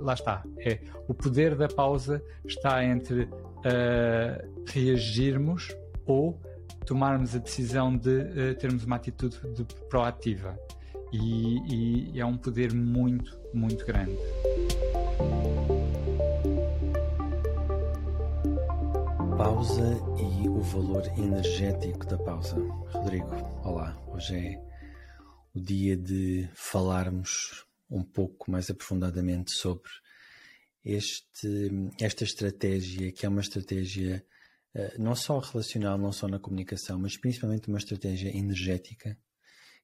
lá está. É, o poder da pausa está entre uh, reagirmos ou tomarmos a decisão de uh, termos uma atitude de proativa. E, e é um poder muito, muito grande. Pausa e o valor energético da pausa. Rodrigo, olá. Hoje é o dia de falarmos um pouco mais aprofundadamente sobre este, esta estratégia, que é uma estratégia uh, não só relacional, não só na comunicação, mas principalmente uma estratégia energética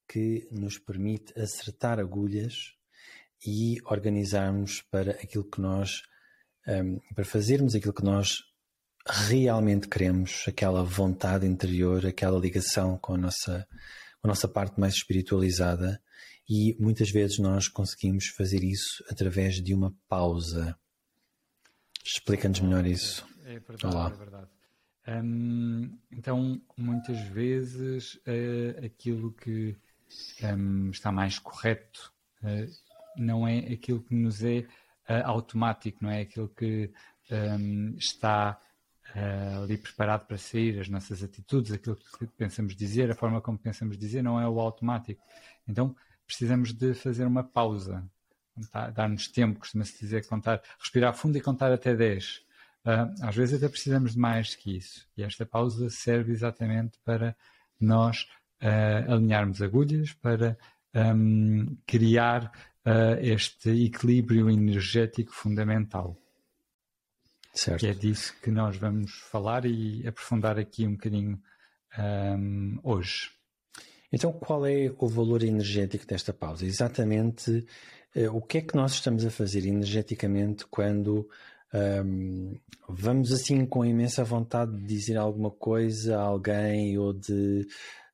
que nos permite acertar agulhas e organizarmos para aquilo que nós, ehm, para fazermos aquilo que nós realmente queremos, aquela vontade interior, aquela ligação com a nossa, com a nossa parte mais espiritualizada e muitas vezes nós conseguimos fazer isso através de uma pausa. Explica-nos melhor isso. É verdade, Olá. é verdade. Hum, então, muitas vezes uh, aquilo que um, está mais correto uh, não é aquilo que nos é uh, automático, não é aquilo que um, está ali preparado para sair, as nossas atitudes, aquilo que pensamos dizer, a forma como pensamos dizer, não é o automático. Então precisamos de fazer uma pausa, dar-nos tempo, costuma-se dizer contar, respirar fundo e contar até 10. Uh, ah, às vezes até precisamos de mais que isso. E esta pausa serve exatamente para nós uh, alinharmos agulhas, para um, criar uh, este equilíbrio energético fundamental. Certo. Que é disso que nós vamos falar e aprofundar aqui um bocadinho um, hoje. Então, qual é o valor energético desta pausa? Exatamente uh, o que é que nós estamos a fazer energeticamente quando um, vamos assim com imensa vontade de dizer alguma coisa a alguém ou de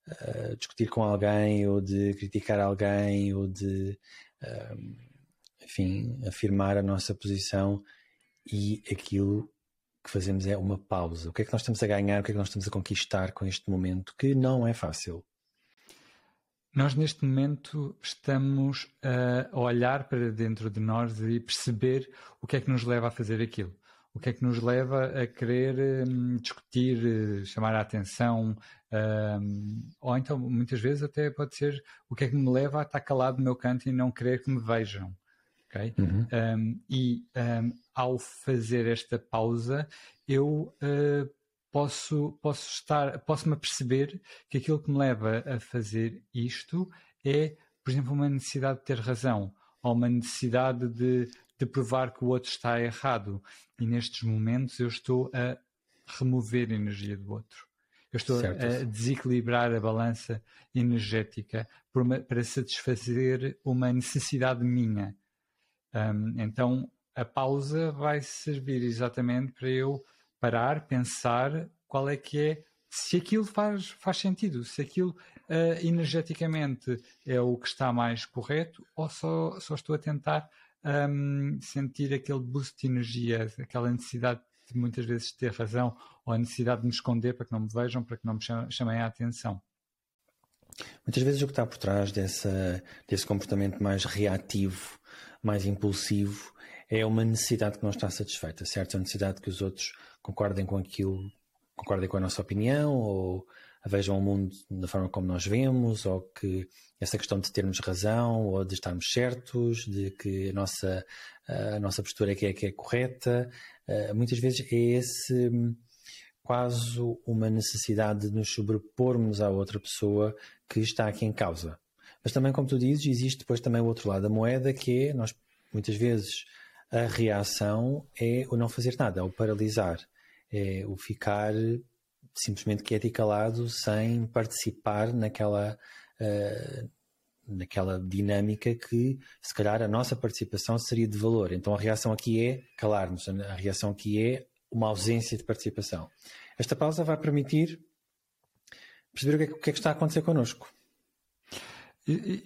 uh, discutir com alguém ou de criticar alguém ou de, um, enfim, afirmar a nossa posição e aquilo que fazemos é uma pausa. O que é que nós estamos a ganhar, o que é que nós estamos a conquistar com este momento que não é fácil? Nós, neste momento, estamos a olhar para dentro de nós e perceber o que é que nos leva a fazer aquilo. O que é que nos leva a querer um, discutir, chamar a atenção, um, ou então, muitas vezes, até pode ser o que é que me leva a estar calado no meu canto e não querer que me vejam. Okay? Uhum. Um, e ao fazer esta pausa, eu uh, posso, posso estar, posso-me perceber que aquilo que me leva a fazer isto é, por exemplo, uma necessidade de ter razão, ou uma necessidade de, de provar que o outro está errado. E nestes momentos eu estou a remover a energia do outro. Eu estou certo. a desequilibrar a balança energética uma, para satisfazer uma necessidade minha. Um, então, a pausa vai servir exatamente para eu parar, pensar qual é que é, se aquilo faz, faz sentido, se aquilo uh, energeticamente é o que está mais correto ou só, só estou a tentar um, sentir aquele boost de energia, aquela necessidade de muitas vezes ter razão ou a necessidade de me esconder para que não me vejam, para que não me chamem a atenção. Muitas vezes o que está por trás dessa, desse comportamento mais reativo, mais impulsivo, é uma necessidade que não está satisfeita, certo? A necessidade que os outros concordem com aquilo, concordem com a nossa opinião, ou vejam o mundo da forma como nós vemos, ou que essa questão de termos razão, ou de estarmos certos, de que a nossa, a nossa postura é que é, que é correta, eh, muitas vezes é esse quase uma necessidade de nos sobrepormos à outra pessoa que está aqui em causa. Mas também, como tu dizes, existe depois também o outro lado da moeda, que é, nós muitas vezes a reação é o não fazer nada, é o paralisar, é o ficar simplesmente quieto e calado sem participar naquela, uh, naquela dinâmica que se calhar a nossa participação seria de valor. Então a reação aqui é calar-nos, a reação aqui é uma ausência de participação. Esta pausa vai permitir perceber o que é, o que, é que está a acontecer connosco.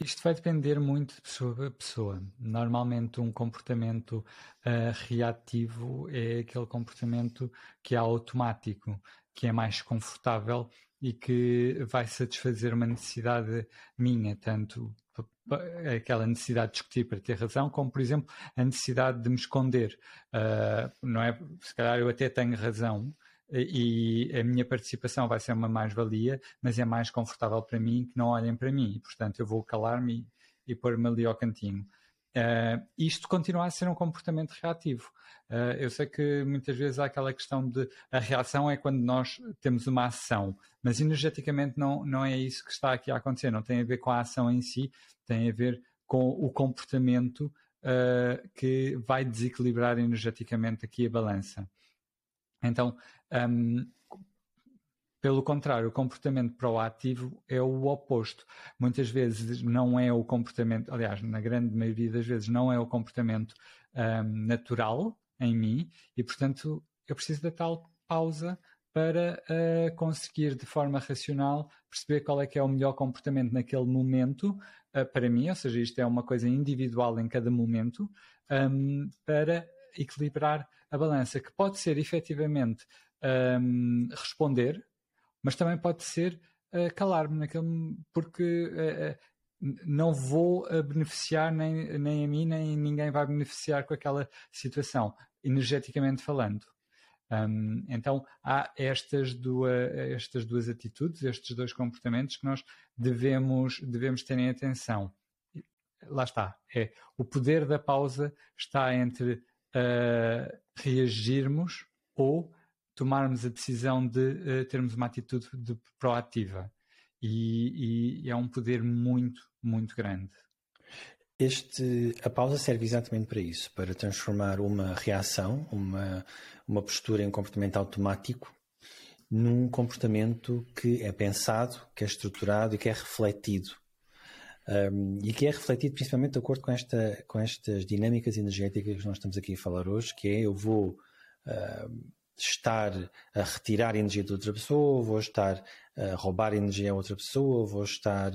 Isto vai depender muito de pessoa a pessoa. Normalmente, um comportamento uh, reativo é aquele comportamento que é automático, que é mais confortável e que vai satisfazer uma necessidade minha, tanto aquela necessidade de discutir para ter razão, como por exemplo a necessidade de me esconder. Uh, não é? Se calhar eu até tenho razão e a minha participação vai ser uma mais-valia, mas é mais confortável para mim que não olhem para mim. Portanto, eu vou calar-me e pôr-me ali ao cantinho. Uh, isto continua a ser um comportamento reativo. Uh, eu sei que muitas vezes há aquela questão de a reação é quando nós temos uma ação, mas energeticamente não, não é isso que está aqui a acontecer, não tem a ver com a ação em si, tem a ver com o comportamento uh, que vai desequilibrar energeticamente aqui a balança. Então, um, pelo contrário, o comportamento proativo é o oposto. Muitas vezes não é o comportamento, aliás, na grande maioria das vezes, não é o comportamento um, natural em mim e, portanto, eu preciso da tal pausa para uh, conseguir de forma racional perceber qual é que é o melhor comportamento naquele momento uh, para mim, ou seja, isto é uma coisa individual em cada momento, um, para equilibrar a balança, que pode ser efetivamente um, responder mas também pode ser uh, calar-me naquele porque uh, não vou beneficiar nem, nem a mim, nem ninguém vai beneficiar com aquela situação, energeticamente falando. Um, então há estas duas, estas duas atitudes, estes dois comportamentos que nós devemos, devemos ter em atenção. Lá está, é o poder da pausa está entre uh, reagirmos ou tomarmos a decisão de uh, termos uma atitude de proativa. E, e, é um poder muito, muito grande. Este, a pausa serve exatamente para isso, para transformar uma reação, uma, uma postura em comportamento automático, num comportamento que é pensado, que é estruturado e que é refletido. Um, e que é refletido principalmente de acordo com, esta, com estas dinâmicas energéticas que nós estamos aqui a falar hoje, que é eu vou uh, estar a retirar energia de outra pessoa, vou estar a roubar energia a outra pessoa, vou estar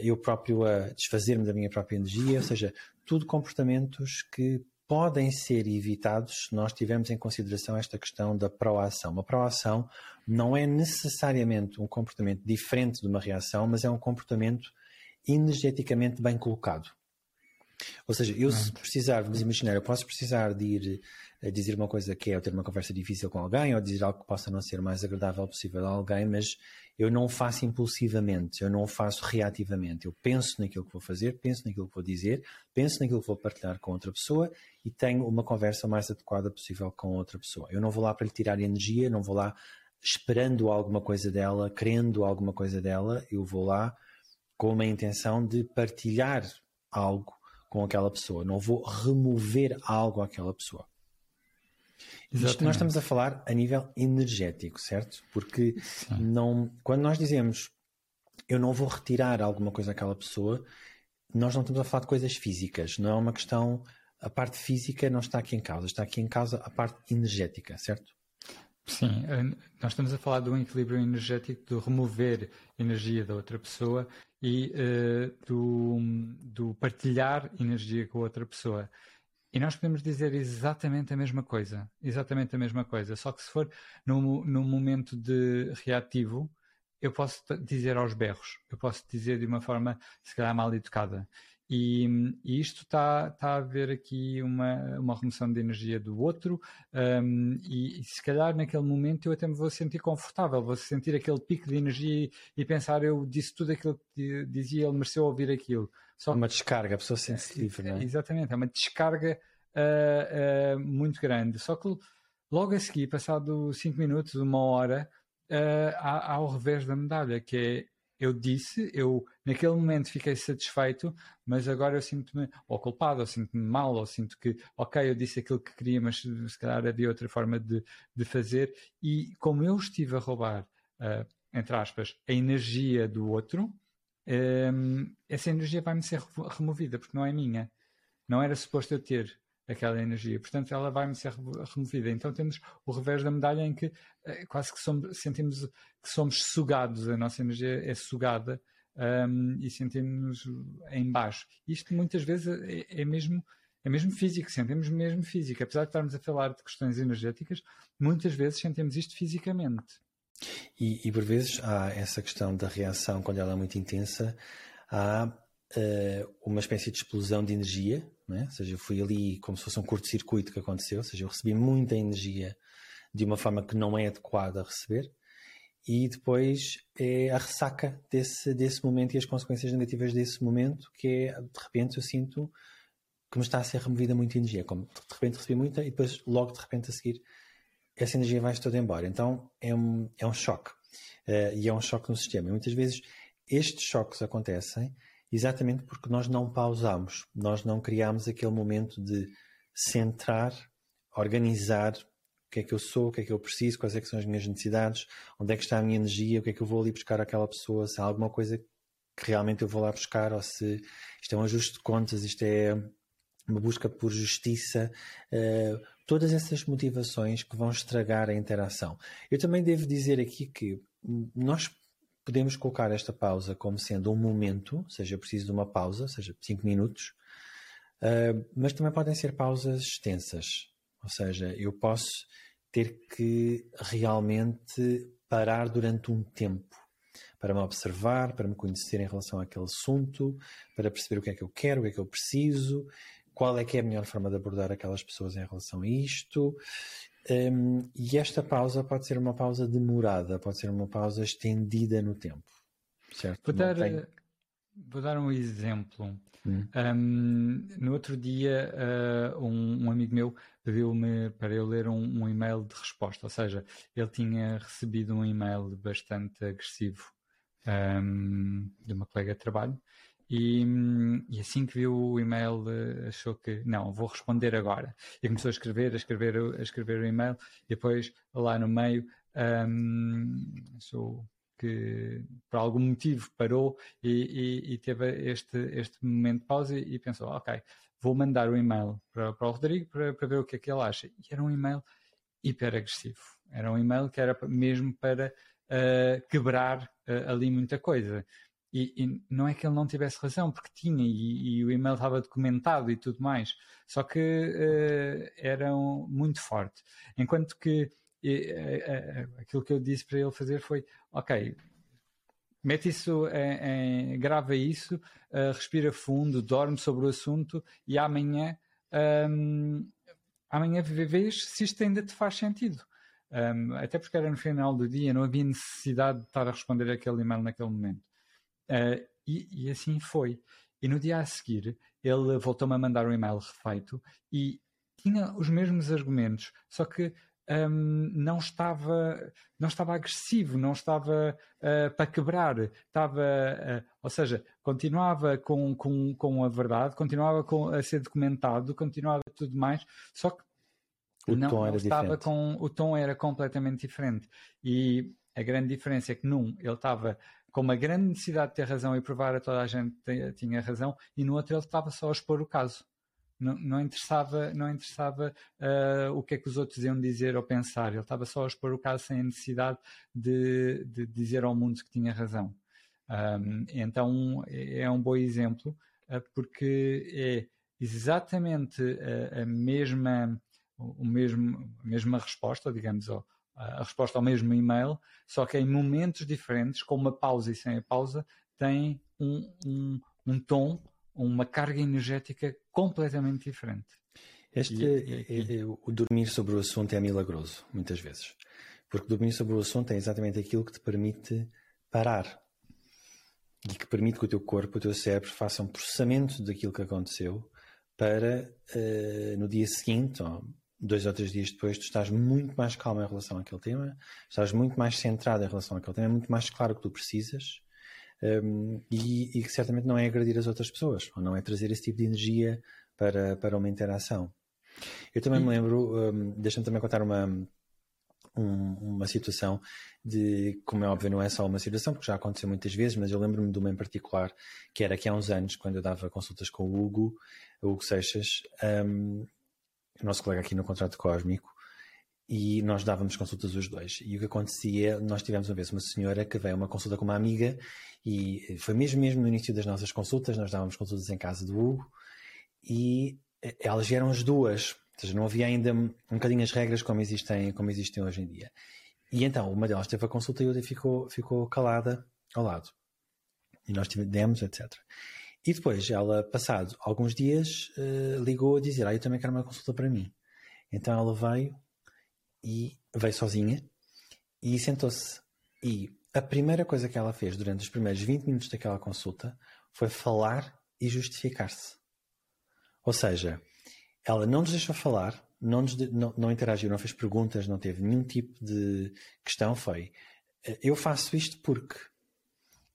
eu próprio a desfazer-me da minha própria energia, ou seja, tudo comportamentos que podem ser evitados se nós tivermos em consideração esta questão da proação. Uma proação não é necessariamente um comportamento diferente de uma reação, mas é um comportamento energeticamente bem colocado. Ou seja, eu se precisar, vamos imaginar, eu posso precisar de ir a dizer uma coisa que é ter uma conversa difícil com alguém ou dizer algo que possa não ser mais agradável possível a alguém, mas eu não faço impulsivamente, eu não faço reativamente. Eu penso naquilo que vou fazer, penso naquilo que vou dizer, penso naquilo que vou partilhar com outra pessoa e tenho uma conversa mais adequada possível com outra pessoa. Eu não vou lá para lhe tirar energia, não vou lá esperando alguma coisa dela, querendo alguma coisa dela, eu vou lá com uma intenção de partilhar algo com aquela pessoa, não vou remover algo àquela pessoa. Exatamente. Isto nós estamos a falar a nível energético, certo? Porque não, quando nós dizemos eu não vou retirar alguma coisa àquela pessoa, nós não estamos a falar de coisas físicas, não é uma questão. A parte física não está aqui em causa, está aqui em causa a parte energética, certo? Sim, eh, nós estamos a falar de um equilíbrio energético, de remover energia da outra pessoa e uh, do, do partilhar energia com outra pessoa. E nós podemos dizer exatamente a mesma coisa, exatamente a mesma coisa, só que se for no, no momento de reativo, eu posso dizer aos berros, eu posso dizer de uma forma, se calhar, mal educada. E, e isto está tá a haver aqui uma, uma remoção de energia do outro, um, e, e, se calhar naquele momento eu até me vou sentir confortável, vou sentir aquele pico de energia e, e pensar, eu disse tudo aquilo que dizia, ele mereceu ouvir aquilo. Só uma descarga, a pessoa sente-se livre, não é? Exatamente, é uma descarga uh, uh, muito grande. Só que logo a seguir, passado 5 minutos, uma hora, uh, há, há o revés da medalha, que é eu disse, eu naquele momento fiquei satisfeito, mas agora eu sinto-me ou culpado, ou sinto-me mal, ou sinto que, ok, eu disse aquilo que queria, mas se calhar havia outra forma de, de fazer. E como eu estive a roubar, uh, entre aspas, a energia do outro, um, essa energia vai-me ser removida, porque não é minha. Não era suposto eu ter aquela energia. Portanto, ela vai-me ser removida. Então temos o revés da medalha em que eh, quase que somos, sentimos que somos sugados, a nossa energia é sugada um, e sentimos em baixo. Isto muitas vezes é, é, mesmo é mesmo físico, sentimos mesmo físico. Apesar de estarmos a falar de questões energéticas, muitas vezes sentimos isto fisicamente. E, e, por vezes há essa questão da reação, quando ela é muito intensa, há uh, uma espécie de explosão de energia, né? ou seja, foi ali como se fosse um curto-circuito que aconteceu, ou seja, eu recebi muita energia de uma forma que não é adequada a receber, e depois é a ressaca desse, desse momento e as consequências negativas desse momento, que é, de repente eu sinto que me está a ser removida muita energia, como de repente recebi muita e depois logo de repente a seguir essa energia vai toda embora. Então é um, é um choque. Uh, e é um choque no sistema. E muitas vezes estes choques acontecem exatamente porque nós não pausamos, nós não criamos aquele momento de centrar, organizar o que é que eu sou, o que é que eu preciso, quais é são as minhas necessidades, onde é que está a minha energia, o que é que eu vou ali buscar àquela pessoa, se há alguma coisa que realmente eu vou lá buscar, ou se isto é um ajuste de contas, isto é uma busca por justiça, uh, todas essas motivações que vão estragar a interação. Eu também devo dizer aqui que nós podemos colocar esta pausa como sendo um momento, seja preciso de uma pausa, seja 5 minutos, uh, mas também podem ser pausas extensas. Ou seja, eu posso ter que realmente parar durante um tempo para me observar, para me conhecer em relação àquele assunto, para perceber o que é que eu quero, o que é que eu preciso, qual é que é a melhor forma de abordar aquelas pessoas em relação a isto. Um, e esta pausa pode ser uma pausa demorada, pode ser uma pausa estendida no tempo. Certo? Vou dar, tem... Eh, vou dar um exemplo. Hum. Um, no outro dia, uh, um, um, amigo meu pediu-me para eu ler um, um, e-mail de resposta, ou seja, ele tinha recebido um e-mail bastante agressivo de uma colega de trabalho e, e, assim que viu o e-mail eh, achou que não, vou responder agora. E começou a escrever, a escrever, a escrever o e-mail e depois lá no meio um, achou que por algum motivo parou e, e, e, teve este, este momento de pausa e, pensou, ok, vou mandar o e-mail para, para o Rodrigo para, para ver o que é que ele acha. E era um e-mail hiper agressivo. Era um e-mail que era mesmo para uh, quebrar uh, ali muita coisa. E, e, não é que ele não tivesse razão, porque tinha, e, e o e-mail estava documentado e tudo mais, só que uh, era um, muito forte. Enquanto que uh, uh, aquilo que eu disse para ele fazer foi: ok, mete isso em, em grava isso, respira fundo, dorme sobre o assunto e amanhã, um, amanhã vês se isto ainda te faz sentido. Um, até porque era no final do dia, não havia necessidade de estar a responder aquele e-mail naquele momento. Uh, e, e, assim foi. E no dia a seguir, ele voltou-me a mandar um e-mail refeito e tinha os mesmos argumentos, só que um, não estava não estava agressivo, não estava uh, para quebrar, estava, uh, ou seja, continuava com, com, com a verdade, continuava com, a ser documentado, continuava tudo mais, só que o não, tom era estava diferente. com o tom era completamente diferente e a grande diferença é que num ele estava com uma grande necessidade de ter razão e provar a toda a gente que tinha razão, e no outro ele estava só a expor o caso. Não, não interessava, não interessava uh, o que é que os outros iam dizer ou pensar, ele estava só a expor o caso sem a necessidade de, de dizer ao mundo que tinha razão. Um, então é um bom exemplo, uh, porque é exatamente a, a mesma, o mesmo, a mesma resposta, digamos, ao, a resposta ao mesmo e-mail, só que em momentos diferentes, com uma pausa e sem a pausa, tem um, um, um tom, uma carga energética completamente diferente. Este, e, e, e, o dormir sobre o assunto é milagroso, muitas vezes. Porque dormir sobre o assunto é exatamente aquilo que te permite parar. E que permite que o teu corpo, o teu cérebro, faça um processamento daquilo que aconteceu para uh, no dia seguinte, ou dois ou três dias depois, tu estás muito mais calmo em relação àquele tema, estás muito mais centrado em relação àquele tema, é muito mais claro o que tu precisas um, e, que certamente não é agredir as outras pessoas, ou não é trazer esse tipo de energia para, para uma interação. Eu também me lembro, um, deixa-me também contar uma, um, uma situação de, como é óbvio, não é só uma situação, porque já aconteceu muitas vezes, mas eu lembro-me de uma em particular, que era que há uns anos, quando eu dava consultas com o Hugo, o Hugo Seixas, um, o nosso colega aqui no Contrato Cósmico, e nós dávamos consultas os dois. E o que acontecia, nós tivemos uma vez uma senhora que veio a uma consulta com uma amiga, e foi mesmo, mesmo no início das nossas consultas, nós dávamos consultas em casa do Hugo, e elas vieram as duas, ou seja, não havia ainda um bocadinho as regras como existem, como existem hoje em dia. E então, uma delas teve a consulta e outra ficou, ficou calada ao lado. E nós demos, etc. E depois ela, passado alguns dias, uh, ligou a dizer: Ah, eu também quero uma consulta para mim. Então ela veio e veio sozinha e sentou-se. E a primeira coisa que ela fez durante os primeiros 20 minutos daquela consulta foi falar e justificar-se. Ou seja, ela não nos deixou falar, não, nos, não, não interagiu, não fez perguntas, não teve nenhum tipo de questão. Foi eh, eu faço isto porque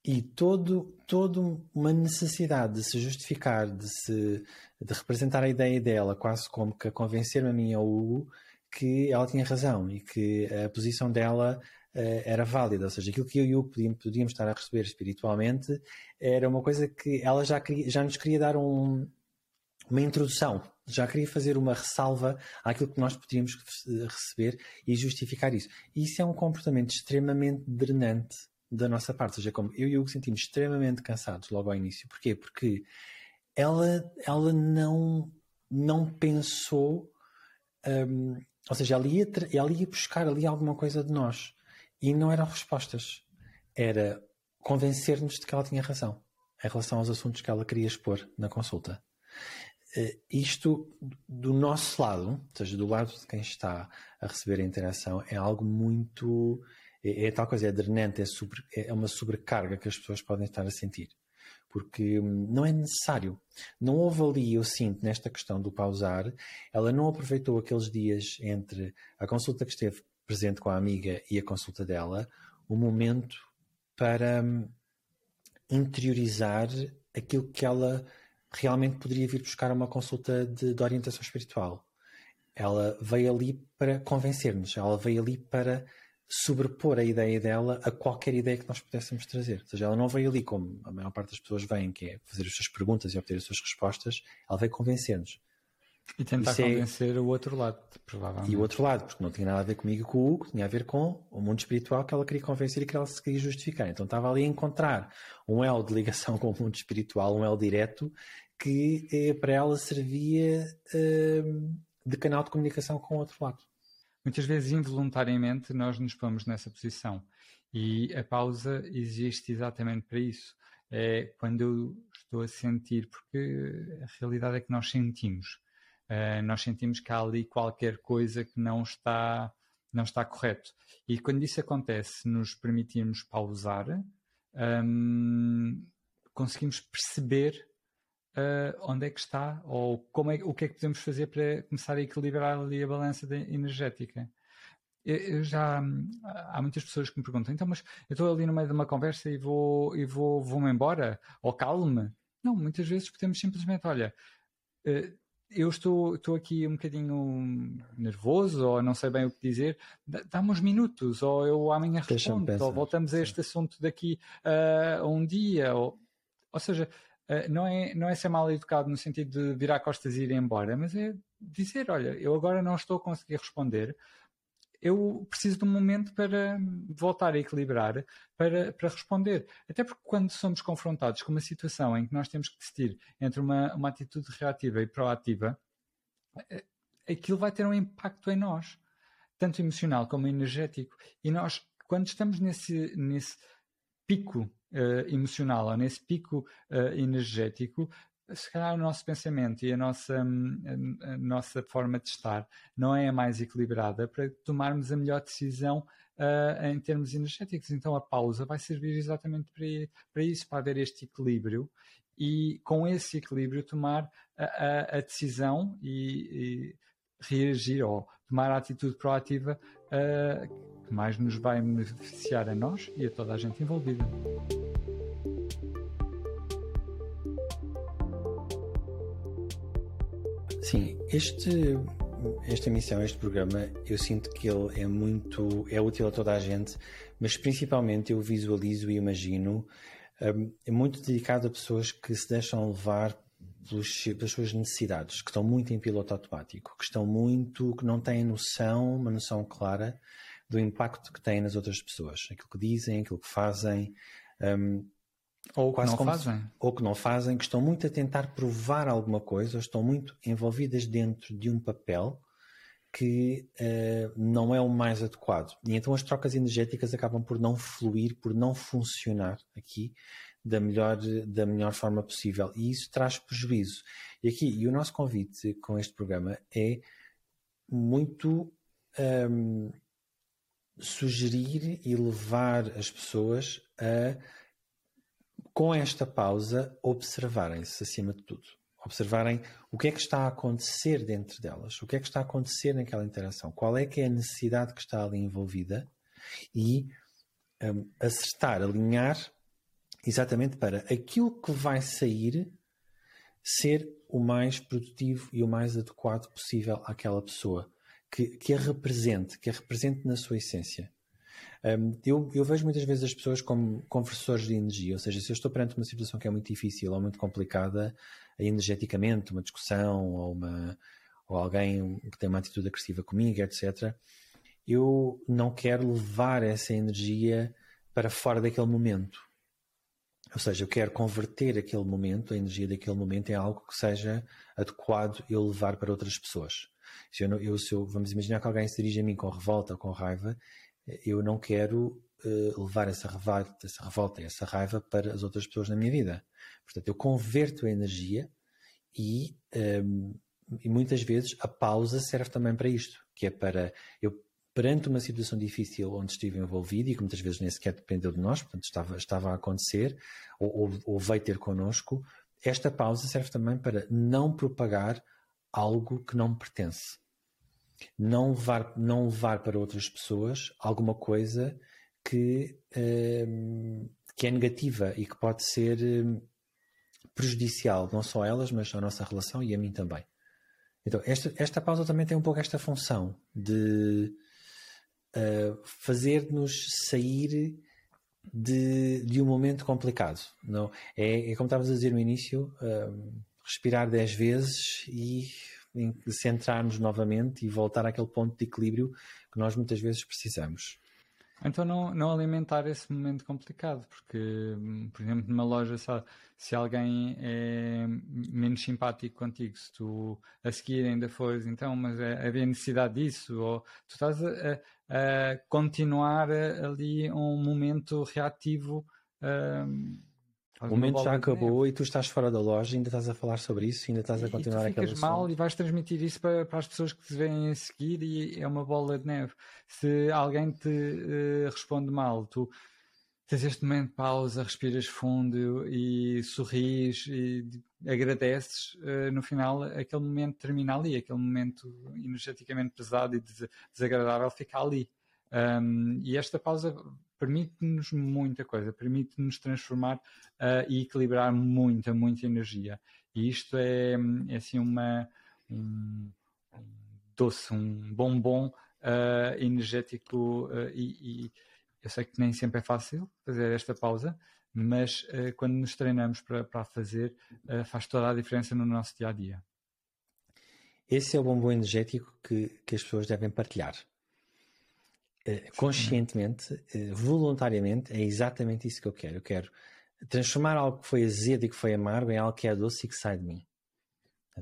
e todo, todo uma necessidade de se justificar, de se de representar a ideia dela, quase como que a convencer-me a mim ao Hugo que ela tinha razão e que a posição dela uh, era válida, ou seja, aquilo que eu e o podíamos, podíamos, estar a receber espiritualmente era uma coisa que ela já, queria, já nos queria dar um, uma introdução, já queria fazer uma ressalva àquilo que nós podíamos receber e justificar isso. E isso é um comportamento extremamente drenante da nossa parte, ou seja, como eu e Hugo sentimos extremamente cansados logo ao início. Porquê? Porque ela, ela não, não pensou, um, ou seja, ela ia, ela ia buscar ali alguma coisa de nós e não eram respostas, era convencer-nos de que ela tinha razão em relação aos assuntos que ela queria expor na consulta. Uh, isto, do nosso lado, ou seja, do lado de quem está a receber a interação, é algo muito é, é tal coisa, é drenante, é, sobre, é uma sobrecarga que as pessoas podem estar a sentir. Porque hum, não é necessário. Não houve ali, eu sinto, nesta questão do pausar, ela não aproveitou aqueles dias entre a consulta que esteve presente com a amiga e a consulta dela, o momento para hum, interiorizar aquilo que ela realmente poderia vir buscar uma consulta de, de orientação espiritual. Ela veio ali para convencer-nos, ela veio ali para sobrepor a ideia dela a qualquer ideia que nós pudéssemos trazer. Ou seja, ela não veio ali como a maior parte das pessoas vêm, que é fazer as suas perguntas e obter as suas respostas, ela veio convencer-nos. E tentar Isso é convencer é... o outro lado, provavelmente. E o outro lado, porque não tinha nada a ver comigo com o Hugo, tinha a ver com o mundo espiritual que ela queria convencer e que ela se queria justificar. Então estava ali a encontrar um elo de ligação com o mundo espiritual, um elo direto, que eh, para ela servia eh, de canal de comunicação com o outro lado muitas vezes involuntariamente nós nos pomos nessa posição e a pausa existe exatamente para isso. É quando eu estou a sentir, porque a realidade é que nós sentimos. Uh, nós sentimos que há ali qualquer coisa que não está, não está correto. E quando isso acontece, nos permitirmos pausar, um, conseguimos perceber uh, onde é que está ou como é, o que é que podemos fazer para começar a equilibrar ali a balança energética. Eu, eu já há muitas pessoas que me perguntam, então, mas eu estou ali no meio de uma conversa e vou e vou vou-me embora ou calme. Não, muitas vezes podemos simplesmente, olha, uh, eu estou, estou aqui um bocadinho nervoso ou não sei bem o que dizer, dá-me uns minutos, ou eu amanhã respondo, ou voltamos a este assunto daqui uh, a um dia, ou, ou seja, eh, não, é, não é ser mal educado no sentido de virar costas e ir embora, mas é dizer: olha, eu agora não estou a conseguir responder, eu preciso de um momento para voltar a equilibrar, para, para responder. Até porque quando somos confrontados com uma situação em que nós temos que decidir entre uma, uma atitude reativa e proativa, eh, aquilo vai ter um impacto em nós, tanto emocional como energético. E nós, quando estamos nesse, nesse pico emocional ou nesse pico uh, energético, se calhar o nosso pensamento e a nossa, hum, a nossa forma de estar não é a mais equilibrada para tomarmos a melhor decisão uh, em termos energéticos. Então a pausa vai servir exatamente para, para isso, para haver este equilíbrio e com esse equilíbrio tomar a, a, a decisão e, e, reagir ou tomar a atitude proativa que mais nos vai beneficiar a nós e a toda a gente envolvida. Sim, este, esta missão, este programa, eu sinto que ele é muito, é útil a toda a gente, mas principalmente eu visualizo e imagino um, é muito dedicado a pessoas que se deixam levar pelos, pelas suas necessidades, que estão muito em piloto automático, que estão muito, que não têm noção, uma noção clara do impacto que têm nas outras pessoas, aquilo que dizem, aquilo que fazem. Um, ou que não fazem. ou que não fazem, que estão muito a tentar provar alguma coisa, ou estão muito envolvidas dentro de um papel que uh, não é o mais adequado. E então as trocas energéticas acabam por não fluir, por não funcionar aqui da melhor, da melhor forma possível. E isso traz prejuízo. E aqui, e o nosso convite com este programa é muito um, sugerir e levar as pessoas a, com esta pausa, observarem-se acima de tudo. Observarem o que é que está a acontecer dentro delas, o que é que está a acontecer naquela interação, qual é que é a necessidade que está ali envolvida e um, acertar, alinhar exatamente para aquilo que vai sair ser o mais produtivo e o mais adequado possível àquela pessoa, que, que a represente, que a represente na sua essência. Um, eu, eu, vejo muitas vezes as pessoas como conversores de energia, ou seja, se eu estou perante uma situação que é muito difícil ou muito complicada, energeticamente, uma discussão ou, uma, ou alguém que tem uma atitude agressiva comigo, etc., eu não quero levar essa energia para fora daquele momento. Ou seja, eu quero converter aquele momento, a energia daquele momento, em algo que seja adequado eu levar para outras pessoas. Se eu, eu, se eu vamos imaginar que alguém se dirige a mim com revolta ou com raiva, eu não quero uh, levar essa revolta, essa revolta, essa raiva para as outras pessoas na minha vida. Portanto, eu converto a energia e, um, ehm, e muitas vezes a pausa serve também para isto, que é para eu perante uma situação difícil onde estive envolvido e que muitas vezes nem sequer dependeu de nós, portanto estava, estava a acontecer ou, ou, ou veio ter connosco, esta pausa serve também para não propagar algo que não me pertence. Não levar, não levar para outras pessoas alguma coisa que, hum, que é negativa e que pode ser hum, prejudicial, não só a elas, mas à nossa relação e a mim também. Então, esta, esta pausa também tem um pouco esta função de fazer-nos sair de, de um momento complicado. Não? É, é como estavas a dizer no início, uh, respirar dez vezes e centrarmos novamente e voltar àquele ponto de equilíbrio que nós muitas vezes precisamos. Então não, não alimentar esse momento complicado, porque, por exemplo, numa loja, se, se alguém é menos simpático contigo, se tu a seguir ainda fores, então, mas é, havia necessidade disso, ou tu estás a, a continuar ali um momento reativo. Um, o momento já acabou e tu estás fora da loja, ainda estás a falar sobre isso, ainda estás a continuar tu ficas mal e vais transmitir isso para, para, as pessoas que te veem a seguir e é uma bola de neve. Se alguém te uh, responde mal, tu tens este momento de pausa, respiras fundo e sorris e agradeces, uh, no final aquele momento termina ali, aquele momento energeticamente pesado e desagradável fica ali. Um, e esta pausa permite-nos muita coisa, permite-nos transformar uh, e equilibrar muita, muita energia. E isto é, é assim uma, um, doce, um bombom uh, energético uh, e, e, eu sei que nem sempre é fácil fazer esta pausa, mas quando nos treinamos para, fazer, faz toda a diferença no nosso dia a dia. Esse é o bombom energético que, que as pessoas devem partilhar. Eh, conscientemente, eh, voluntariamente, é exatamente isso que eu quero. Eu quero transformar algo que foi azedo e que foi amargo em algo que é doce e que sai de mim.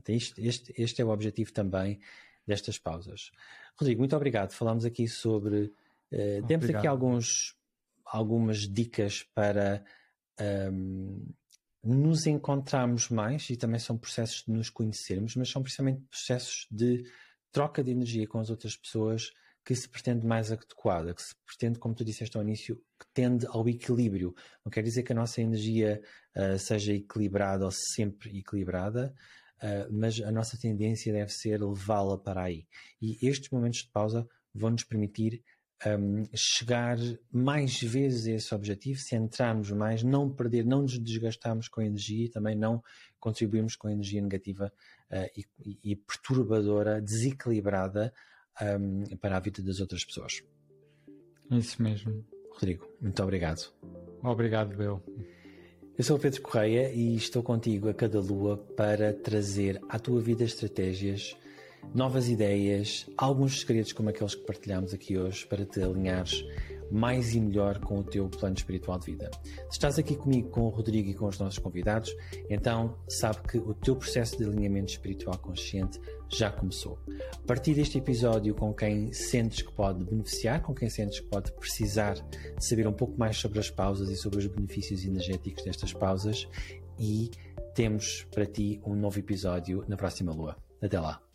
Este, este, este é o objetivo também destas pausas. Rodrigo, muito obrigado. Falamos aqui sobre. Uh, demos aqui alguns, algumas dicas para um, nos encontrarmos mais e também são processos de nos conhecermos, mas são precisamente processos de troca de energia com as outras pessoas que se pretende mais adequada, que se pretende, como tu disseste ao início, que tende ao equilíbrio. Não quer dizer que a nossa energia uh, seja equilibrada ou sempre equilibrada, uh, mas a nossa tendência deve ser levá-la para aí. E estes momentos de pausa vão nos permitir um, chegar mais vezes a esse objetivo, centrarmos mais, não perder, não nos desgastarmos com energia e também não contribuirmos com energia negativa uh, e, e perturbadora, desequilibrada um, para a vida das outras pessoas. Isso mesmo. Rodrigo, muito obrigado. Obrigado, eu. Eu sou o Pedro Correia e estou contigo a cada lua para trazer à tua vida estratégias, novas ideias, alguns segredos como aqueles que partilhamos aqui hoje para te alinhares mais e melhor com o teu plano espiritual de vida. Se estás aqui comigo, com o Rodrigo e com os nossos convidados, então sabe que o teu processo de alinhamento espiritual consciente já começou. A partir deste episódio, com quem sentes que pode beneficiar, com quem sentes que pode precisar de saber um pouco mais sobre as pausas e sobre os benefícios energéticos destas pausas, e temos para ti um novo episódio na próxima lua. Até lá.